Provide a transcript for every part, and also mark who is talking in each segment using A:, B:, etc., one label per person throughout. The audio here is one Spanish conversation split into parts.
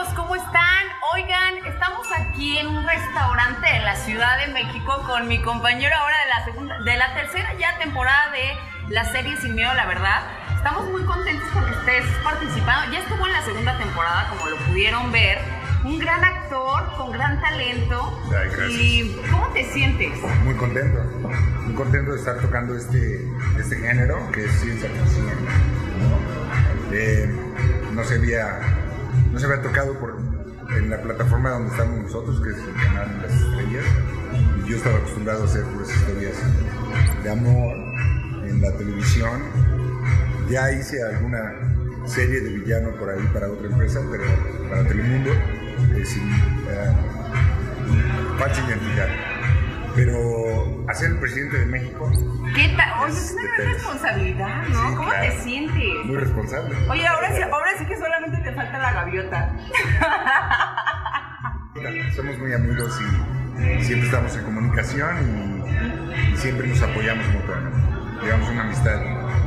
A: amigos, ¿cómo están? Oigan, estamos aquí en un restaurante de la Ciudad de México con mi compañero ahora de la segunda, de la tercera ya temporada de la serie Sin Miedo, la verdad. Estamos muy contentos porque estés participando. Ya estuvo en la segunda temporada, como lo pudieron ver. Un gran actor con gran talento.
B: Ay, gracias.
A: ¿Y cómo te sientes?
B: Muy contento, muy contento de estar tocando este, este género que es ciencia ficción. ¿no? Eh, no no se había tocado por, en la plataforma donde estamos nosotros, que es el canal de las estrellas. Y yo estaba acostumbrado a hacer puras historias de amor en la televisión. Ya hice alguna serie de villano por ahí para otra empresa, pero para Telemundo, eh, sin eh, identidad. Pero hacer el presidente de México,
A: ¿Qué tal? Oye, es una gran responsabilidad, ¿no?
B: Sí,
A: ¿Cómo
B: claro.
A: te sientes?
B: muy responsable.
A: Oye, ahora sí, ahora sí que solamente te falta la gaviota.
B: Somos muy amigos y siempre estamos en comunicación y, y siempre nos apoyamos mutuamente. Llevamos una amistad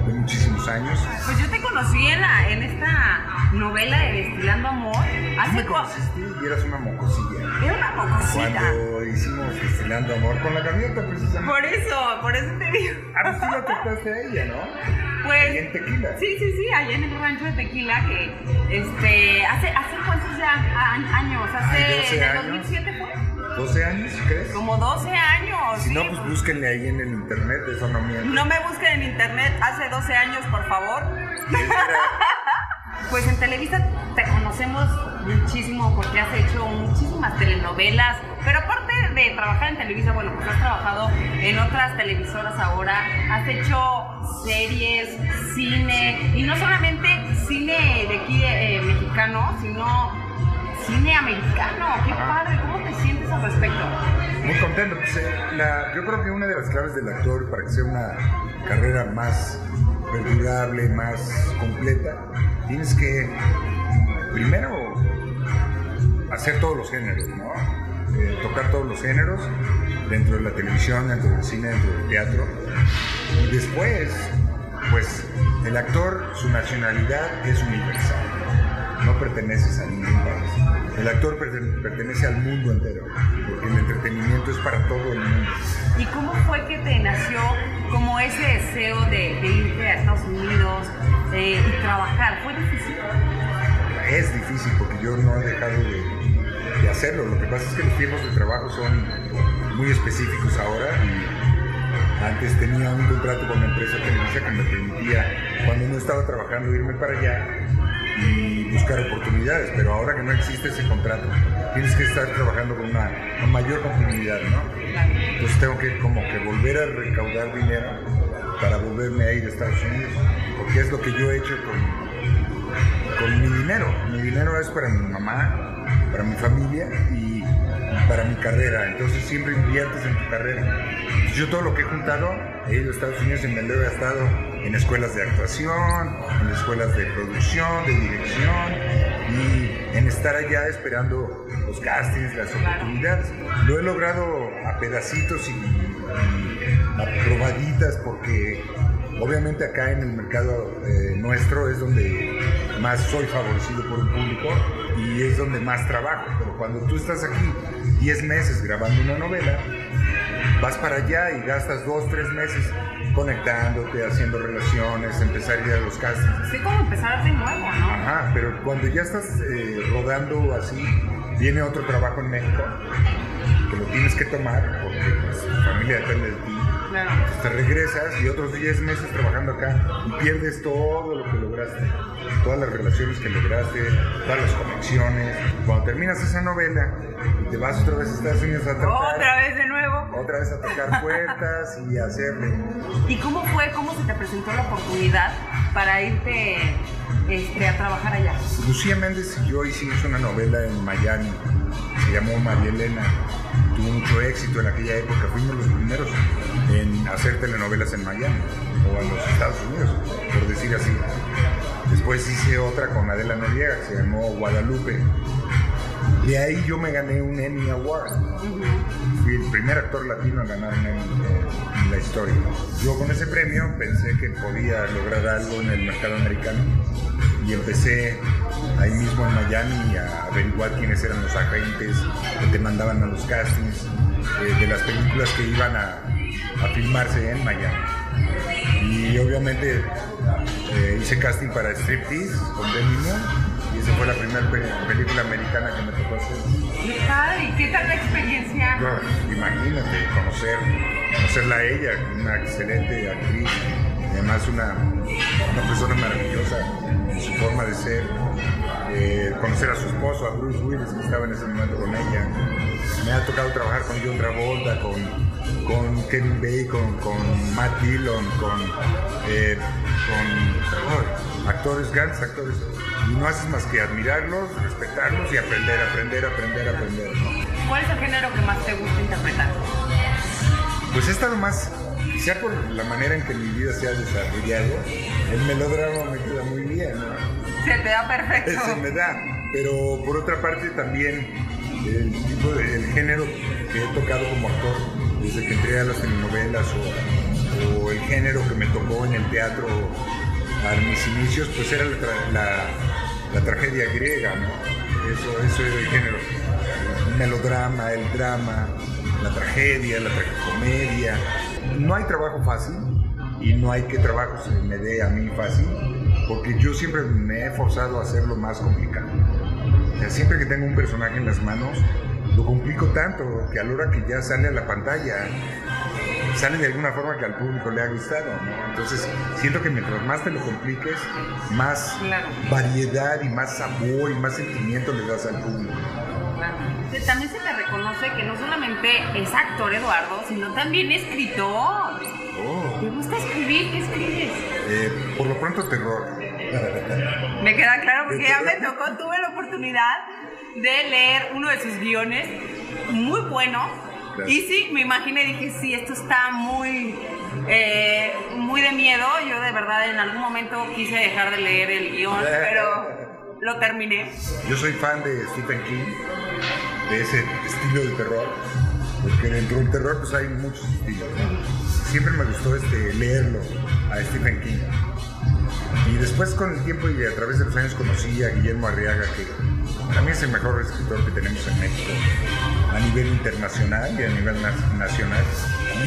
B: de muchísimos años.
A: Pues yo te conocí en, la, en esta novela de Destilando Amor.
B: Tú
A: Hace
B: me
A: cu-
B: conociste y eras una mocosilla.
A: Era una mocosita.
B: Cuando hicimos Destilando Amor con la gaviota, precisamente.
A: Por eso, por eso te digo.
B: A ver si la trataste a ella, ¿no?
A: Pues.
B: en Tequila.
A: Sí, sí, sí, allá en el rancho de Tequila, que este, hace, hace cuántos ya a- años, hace,
B: Ay, 12
A: ¿en el
B: años.
A: 2007 fue?
B: 12 años, ¿crees?
A: Como 12 años.
B: Si
A: sí.
B: no, pues búsquenle ahí en el internet, eso no miente.
A: No me busquen en internet hace 12 años, por favor. Pues en Televisa te conocemos muchísimo porque has hecho muchísimas telenovelas, pero aparte de trabajar en Televisa, bueno, pues has trabajado en otras televisoras ahora, has hecho series, cine, y no solamente cine de aquí eh, mexicano, sino cine americano. ¡Qué padre! ¿Cómo te sientes al respecto?
B: Muy contento. Pues, eh, la- yo creo que una de las claves del actor para que sea una carrera más perdurable, más completa, tienes que primero hacer todos los géneros. Eh, tocar todos los géneros dentro de la televisión, dentro del cine, dentro del teatro. Y después, pues el actor, su nacionalidad es universal. No perteneces a ningún país. El actor perten- pertenece al mundo entero, porque el entretenimiento es para todo el mundo.
A: ¿Y cómo fue que te nació como ese deseo de, de irte a Estados Unidos eh, y trabajar? ¿Fue difícil?
B: Es difícil porque yo no he dejado de, de hacerlo. Lo que pasa es que los tiempos de trabajo son muy específicos ahora y antes tenía un contrato con la empresa Televisa que me permitía, cuando no estaba trabajando, irme para allá y buscar oportunidades. Pero ahora que no existe ese contrato, tienes que estar trabajando con una, mayor continuidad, ¿no? Entonces tengo que como que volver a recaudar dinero para volverme a ir a Estados Unidos, porque es lo que yo he hecho con, con mi dinero. Mi dinero es para mi mamá, para mi familia y para mi carrera. Entonces siempre inviertes en tu carrera. Yo todo lo que he juntado, he ido a Estados Unidos y me lo he gastado en escuelas de actuación, en escuelas de producción, de dirección y en estar allá esperando los castings, las oportunidades. Lo he logrado a pedacitos y, y a probaditas porque obviamente acá en el mercado eh, nuestro es donde más soy favorecido por un público y es donde más trabajo. Pero cuando tú estás aquí 10 meses grabando una novela, vas para allá y gastas 2, 3 meses conectándote, haciendo relaciones, empezar a ir a los castings.
A: Sí, como empezar de nuevo, ¿no?
B: Ajá, pero cuando ya estás eh, rodando así, viene otro trabajo en México que lo tienes que tomar porque pues, tu familia depende de ti.
A: Claro.
B: Entonces te regresas y otros 10 meses trabajando acá y pierdes todo lo que lograste, todas las relaciones que lograste, todas las conexiones. Cuando terminas esa novela te vas otra vez a Estados Unidos a tratar,
A: Otra vez.
B: Otra vez a tocar puertas y hacerle.
A: ¿Y cómo fue, cómo se te presentó la oportunidad para irte este, a trabajar allá?
B: Lucía Méndez y yo hicimos una novela en Miami, se llamó María Elena, tuvo mucho éxito en aquella época, fuimos los primeros en hacer telenovelas en Miami o en los Estados Unidos, por decir así. Después hice otra con Adela Noriega que se llamó Guadalupe. De ahí yo me gané un Emmy Award. El primer actor latino en ganar en la historia. Yo con ese premio pensé que podía lograr algo en el mercado americano y empecé ahí mismo en Miami a averiguar quiénes eran los agentes que te mandaban a los castings eh, de las películas que iban a, a filmarse en Miami. Y obviamente eh, hice casting para Striptease con Moore y esa fue la primera pe- película americana que me tocó hacer.
A: Qué padre, ¿qué tal la experiencia?
B: Imagínate, conocer, conocerla a ella, una excelente actriz, y además una, una persona maravillosa en su forma de ser, eh, conocer a su esposo, a Bruce Willis, que estaba en ese momento con ella. Me ha tocado trabajar con John Travolta, con, con Kevin Bacon, con Matt Dillon, con, eh, con oh, actores, grandes actores. Y no haces más que admirarlos, respetarlos y aprender, aprender, aprender, aprender. ¿no?
A: ¿Cuál es el género que más te gusta interpretar?
B: Pues he estado más, quizá por la manera en que mi vida se ha desarrollado, el melodrama me queda muy bien, ¿no?
A: Se te da perfecto.
B: Se me da. Pero por otra parte también el tipo de, el género que he tocado como actor desde que entré a las telenovelas o, el género que me tocó en el teatro a mis inicios, pues era la, la- tragedia griega, ¿no? Eso, eso era el género. El melodrama, el drama, la tragedia, la tragicomedia. No hay trabajo fácil y no hay que trabajo se me dé a mí fácil, porque yo siempre me he forzado a hacerlo más complicado. Siempre que tengo un personaje en las manos, lo complico tanto que a la hora que ya sale a la pantalla, sale de alguna forma que al público le ha gustado, ¿no? Entonces, siento que mientras más te lo compliques, más
A: Claro.
B: variedad y más sabor y más sentimiento le das al público.
A: Claro. También se te reconoce que no solamente es actor Eduardo, sino también escritor.
B: Oh.
A: ¿Te gusta escribir? ¿Qué escribes?
B: Eh, por lo pronto, terror.
A: Me queda claro porque ya me tocó, tuve la oportunidad de leer uno de sus guiones, muy bueno.
B: Gracias.
A: Y sí, me imaginé y dije, sí, esto está muy, eh, muy de miedo. Yo de verdad en algún momento quise dejar de leer el guion, pero lo terminé.
B: Yo soy fan de Stephen King, de ese estilo de terror, porque dentro del terror pues hay muchos estilos. ¿no? Siempre me gustó este, leerlo a Stephen King. Y después con el tiempo y a través de los años conocí a Guillermo Arriaga, que también es el mejor escritor que tenemos en México, a nivel internacional y a nivel na- nacional.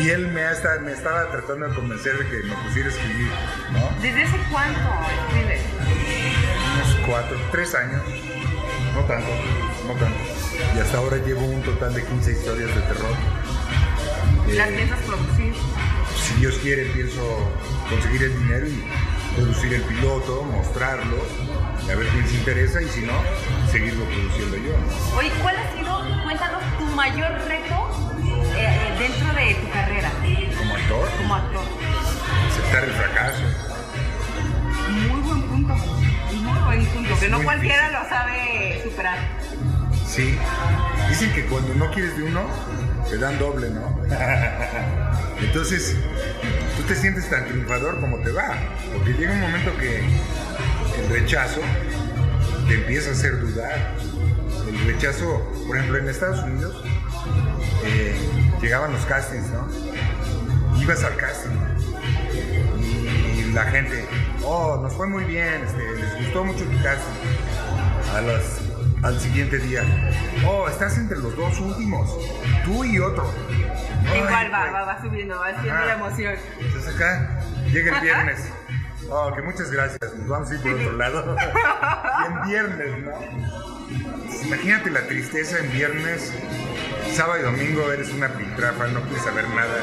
B: Y él me, ha esta- me estaba tratando de convencer de que me pusiera a escribir, ¿no?
A: ¿Desde hace cuánto escribes?
B: unos cuatro, tres años, no tanto, no tanto. Y hasta ahora llevo un total de 15 historias de terror.
A: ¿Las
B: Eh,
A: piensas producir?
B: si Dios quiere, pienso conseguir el dinero y producir el piloto, mostrarlo, y a ver quién se interesa y si no, seguirlo produciendo yo. ¿no?
A: Oye, ¿cuál ha sido, cuéntanos, tu mayor reto eh, dentro de tu carrera
B: Como actor,
A: como actor?
B: aceptar el fracaso.
A: Muy buen punto. Muy buen punto.
B: Es
A: Que no cualquiera
B: difícil.
A: lo sabe superar.
B: Sí, dicen que cuando no quieres de uno, te dan doble, ¿no? Entonces, tú te sientes tan triunfador como te va, porque llega un momento que el rechazo te empieza a hacer dudar. El rechazo, por ejemplo, en Estados Unidos, eh, llegaban los castings, ¿no? Ibas al casting y la gente, oh, nos fue muy bien, este, les gustó mucho tu casting. A las- al siguiente día, oh, estás entre los dos últimos, tú y otro. Ay,
A: Igual va, va, va subiendo, va haciendo la emoción.
B: Entonces acá llega el viernes. Oh, que muchas gracias, nos vamos a ir por otro lado. y en viernes, ¿no? Imagínate la tristeza en viernes, sábado y domingo eres una piltrafa, no quieres saber nada.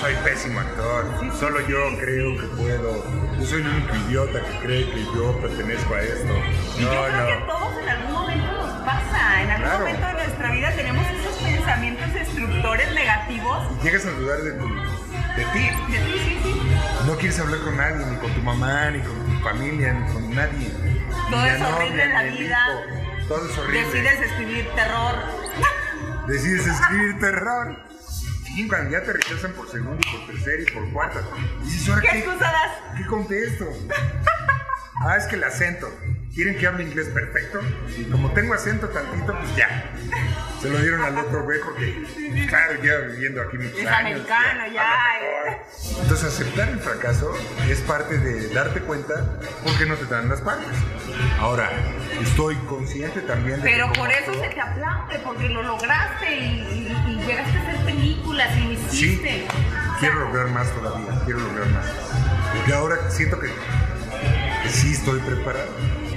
B: Soy pésimo actor, solo yo creo que puedo. Yo soy el único idiota que cree que yo pertenezco a esto. No, no.
A: En algún momento
B: Claro.
A: de nuestra vida tenemos esos pensamientos destructores negativos.
B: Y llegas a dudar de, tu, de ti.
A: De ti, sí, sí.
B: No quieres hablar con nadie, ni con tu mamá, ni con tu familia, ni con nadie.
A: Todo
B: Ni
A: es horrible en la vida.
B: hijo. Todo es horrible.
A: Decides escribir terror.
B: Decides escribir terror. Y cuando ya te rechazan por segundo y por tercera y por cuarta. Dices, ¿ahora
A: ¿Qué
B: qué?
A: excusa das?
B: ¿Qué contesto? Ah, es que el acento. ¿Quieren que hable inglés perfecto? Y como tengo acento tantito, pues ya. Se lo dieron al otro güey porque, claro, lleva viviendo aquí muchos
A: Es
B: años.
A: americano, ya.
B: Entonces, aceptar el fracaso es parte de darte cuenta por qué no te dan las partes. Ahora, estoy consciente también de
A: Pero
B: que
A: por eso se te aplaude, porque lo lograste y, y- y llegaste a hacer películas y lo
B: Sí,
A: hiciste.
B: quiero lograr más todavía, quiero lograr más. Porque ahora siento que, sí estoy preparado.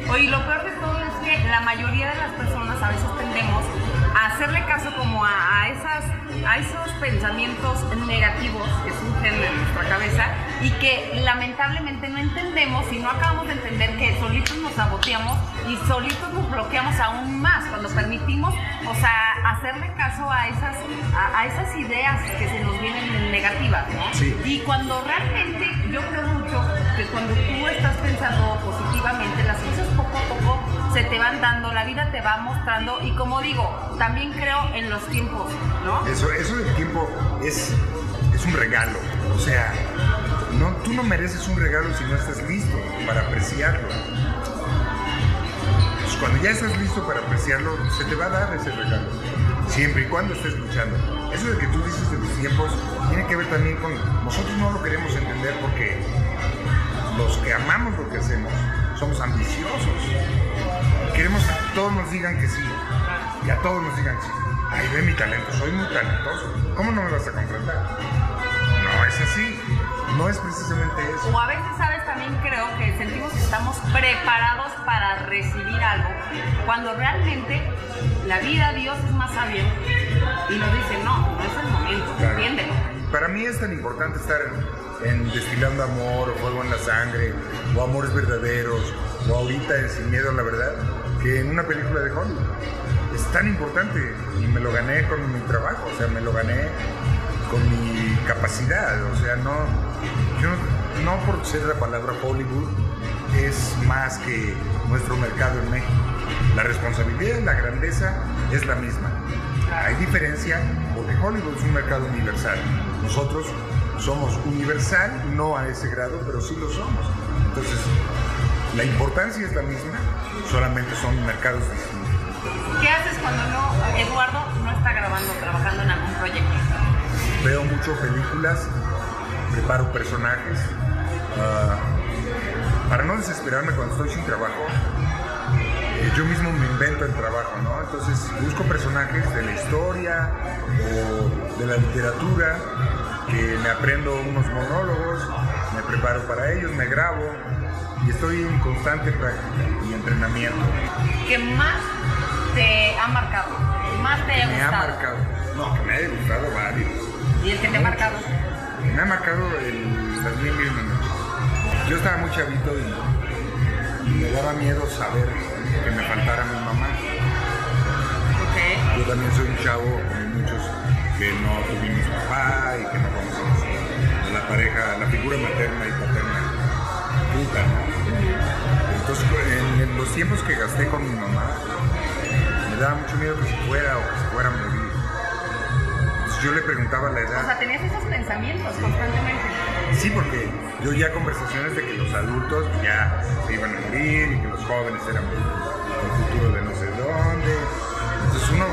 A: Oye, lo peor de todo es que la mayoría de las personas a veces tendemos hacerle caso como a, a esas, a esos pensamientos negativos que surgen en nuestra cabeza y que lamentablemente no entendemos y no acabamos de entender que solitos nos saboteamos y solitos nos bloqueamos aún más cuando permitimos, o sea, hacerle caso a esas, a, a esas ideas que se nos vienen negativas, ¿no?
B: Sí.
A: Y cuando realmente yo creo mucho que cuando tú estás pensando positivamente, las cosas poco a poco se te van dando, la vida te va mostrando y como digo, también creo en los tiempos, ¿no?
B: Eso, eso del tiempo es, es un regalo. O sea, no, tú no mereces un regalo si no estás listo para apreciarlo. Pues cuando ya estás listo para apreciarlo, se te va a dar ese regalo. Siempre y cuando estés luchando. Eso de que tú dices de los tiempos tiene que ver también con. Nosotros no lo queremos entender porque los que amamos lo que hacemos somos ambiciosos. Todos nos digan que sí. Que a todos nos digan que sí. Ay, ve mi talento, soy muy talentoso. ¿Cómo no me vas a contratar? No es así. No es precisamente eso.
A: O a veces, ¿sabes? También creo que sentimos que estamos preparados para recibir algo, cuando realmente la vida, Dios es más sabio y nos dice, no, no es el momento,
B: Claro.
A: entiéndelo.
B: Para mí es tan importante estar en, en Destilando Amor, o Fuego en la Sangre, o Amores Verdaderos, o ahorita en Sin Miedo a la Verdad, que en una película de Hollywood. Es tan importante y me lo gané con mi trabajo, o sea, me lo gané con mi capacidad, o sea, no, yo no por ser la palabra Hollywood es más que nuestro mercado en México. La responsabilidad la grandeza es la misma. Hay diferencia porque Hollywood es un mercado universal. Nosotros somos universal, no a ese grado, pero sí lo somos. Entonces, la importancia es la misma, solamente son mercados distintos.
A: ¿Qué haces cuando no, Eduardo no está grabando, trabajando en algún proyecto?
B: Veo mucho películas, preparo personajes. ah, para no desesperarme cuando estoy sin trabajo, eh, yo mismo me invento el trabajo, ¿no? Entonces busco personajes de la historia o de la literatura, que me aprendo unos monólogos, me preparo para ellos, me grabo y estoy en constante práctica y entrenamiento.
A: ¿Qué más te ha marcado? ¿Más te haya
B: Me ha marcado, no, que me haya gustado varios.
A: ¿Y el que te ha marcado?
B: Me ha marcado el, noches. Yo estaba muy chavito y, y me daba miedo saber que me faltara mi mamá.
A: Ok.
B: Yo también soy un chavo, como muchos, que no tuvimos pareja, la figura materna y paterna ¿no? Entonces, en, en los tiempos que gasté con mi mamá, me daba mucho miedo que se fuera o que se fuera a morir. Entonces yo le preguntaba la edad.
A: O sea, tenías esos pensamientos constantemente.
B: Sí, porque yo ya conversaciones de que los adultos ya se iban a morir y que los jóvenes eran el futuro de no sé dónde. Entonces uno,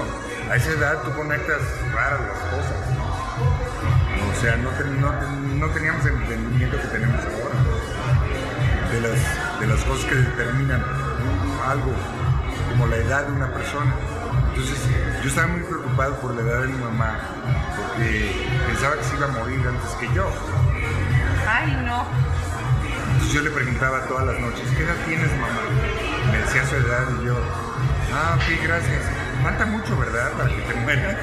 B: a esa edad tú conectas raras las cosas. O sea, no, ten- no ten- no teníamos el entendimiento que tenemos ahora de las, de las cosas que determinan algo como la edad de una persona. Entonces yo estaba muy preocupado por la edad de mi mamá porque pensaba que se iba a morir antes que yo.
A: Ay, no.
B: Entonces yo le preguntaba todas las noches, ¿qué edad tienes mamá? Me decía su edad y yo, ah, ok, gracias. Falta mucho, ¿verdad? Para que te mueras.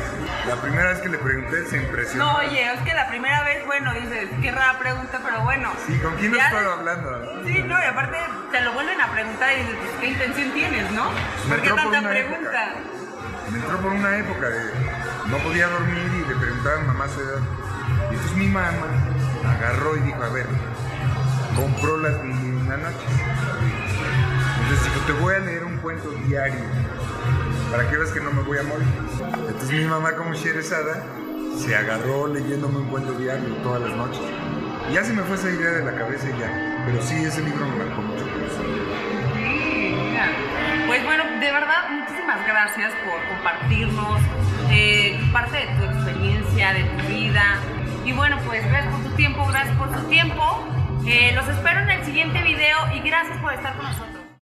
B: La primera vez que le pregunté se impresionó.
A: No, oye, es que la primera vez, bueno, dices, qué rara pregunta, pero bueno.
B: Sí, ¿con quién
A: Ya
B: estoy hablando?
A: Sí, no, y aparte te lo vuelven a preguntar y dices, pues, ¿qué intención tienes, no? ¿Por qué
B: por
A: tanta pregunta?
B: época. Me entró por una época de no podía dormir y le preguntaba a mi mamá su edad. Y entonces mi mamá agarró y dijo, a ver, compró las mil una noches. Entonces dijo, te voy a leer un cuento diario para que veas que no me voy a morir. Entonces mi mamá como sherezada se agarró leyéndome un cuento diario todas las noches. Y ya se me fue esa idea de la cabeza y ya. Pero sí, ese libro me marcó mucho. Pues bueno, de verdad, muchísimas
A: gracias por compartirnos eh, parte de tu experiencia, de tu vida. Y bueno, pues gracias por tu tiempo, gracias por tu tiempo. Eh, los espero en el siguiente video y gracias por estar con nosotros.